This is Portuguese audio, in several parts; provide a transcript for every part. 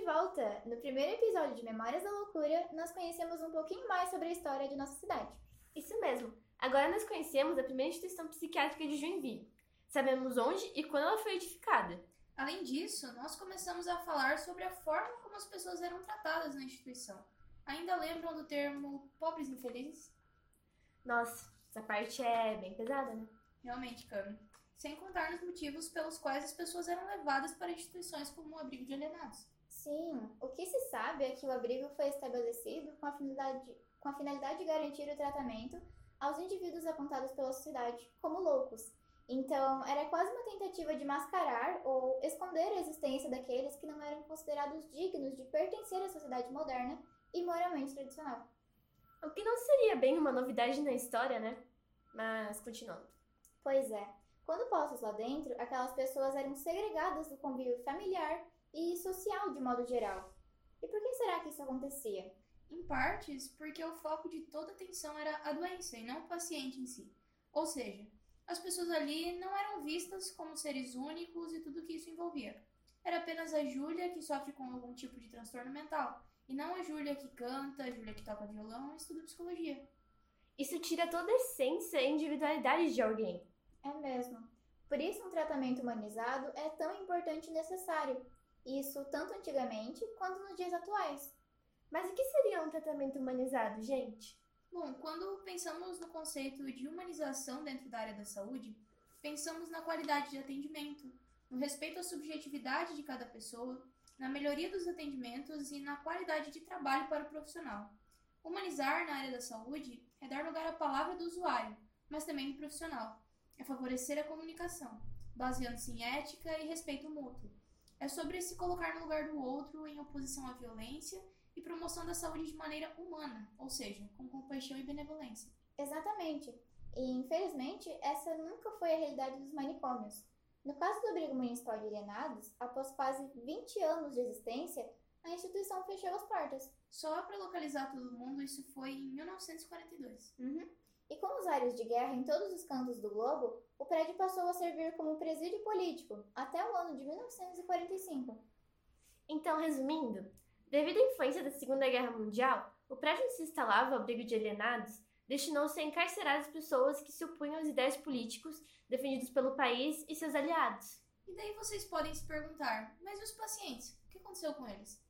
de volta! No primeiro episódio de Memórias da Loucura, nós conhecemos um pouquinho mais sobre a história de nossa cidade. Isso mesmo! Agora nós conhecemos a primeira instituição psiquiátrica de Joinville. Sabemos onde e quando ela foi edificada. Além disso, nós começamos a falar sobre a forma como as pessoas eram tratadas na instituição. Ainda lembram do termo pobres infelizes? Nossa, essa parte é bem pesada, né? Realmente, Cami. Sem contar nos motivos pelos quais as pessoas eram levadas para instituições como o abrigo de alienados. Sim, o que se sabe é que o abrigo foi estabelecido com a finalidade, com a finalidade de garantir o tratamento aos indivíduos apontados pela sociedade como loucos. Então, era quase uma tentativa de mascarar ou esconder a existência daqueles que não eram considerados dignos de pertencer à sociedade moderna e moralmente tradicional. O que não seria bem uma novidade na história, né? Mas continuando. Pois é. Quando postos lá dentro, aquelas pessoas eram segregadas do convívio familiar e social de modo geral. E por que será que isso acontecia? Em partes, porque o foco de toda a atenção era a doença e não o paciente em si. Ou seja, as pessoas ali não eram vistas como seres únicos e tudo que isso envolvia. Era apenas a Júlia que sofre com algum tipo de transtorno mental, e não a Júlia que canta, a Júlia que toca violão e estuda psicologia. Isso tira toda a essência e individualidade de alguém. É mesmo. Por isso, um tratamento humanizado é tão importante e necessário. Isso tanto antigamente quanto nos dias atuais. Mas o que seria um tratamento humanizado, gente? Bom, quando pensamos no conceito de humanização dentro da área da saúde, pensamos na qualidade de atendimento, no respeito à subjetividade de cada pessoa, na melhoria dos atendimentos e na qualidade de trabalho para o profissional. Humanizar na área da saúde é dar lugar à palavra do usuário, mas também do profissional. É favorecer a comunicação, baseando-se em ética e respeito mútuo. É sobre se colocar no lugar do outro em oposição à violência e promoção da saúde de maneira humana, ou seja, com compaixão e benevolência. Exatamente. E, infelizmente, essa nunca foi a realidade dos manicômios. No caso do abrigo municipal de alienados, após quase 20 anos de existência, a instituição fechou as portas. Só para localizar todo mundo, isso foi em 1942. Uhum. E com os áreas de guerra em todos os cantos do globo, o prédio passou a servir como presídio político até o ano de 1945. Então, resumindo, devido à influência da Segunda Guerra Mundial, o prédio onde se instalava o abrigo de alienados destinou-se a encarcerar as pessoas que se opunham às ideias políticos defendidos pelo país e seus aliados. E daí vocês podem se perguntar, mas os pacientes? O que aconteceu com eles?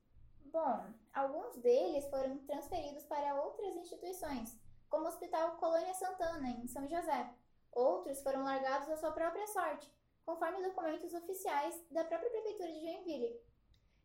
Bom, alguns deles foram transferidos para outras instituições, como o Hospital Colônia Santana, em São José. Outros foram largados à sua própria sorte, conforme documentos oficiais da própria Prefeitura de Joinville.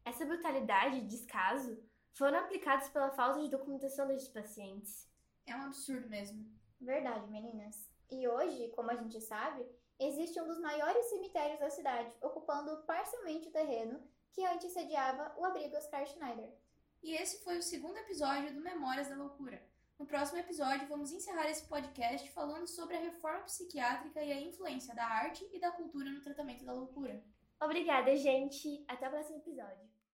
Essa brutalidade e descaso foram aplicados pela falta de documentação destes pacientes. É um absurdo mesmo. Verdade, meninas. E hoje, como a gente sabe, existe um dos maiores cemitérios da cidade, ocupando parcialmente o terreno que antes sediava o abrigo Oscar Schneider. E esse foi o segundo episódio do Memórias da Loucura. No próximo episódio, vamos encerrar esse podcast falando sobre a reforma psiquiátrica e a influência da arte e da cultura no tratamento da loucura. Obrigada, gente. Até o próximo episódio.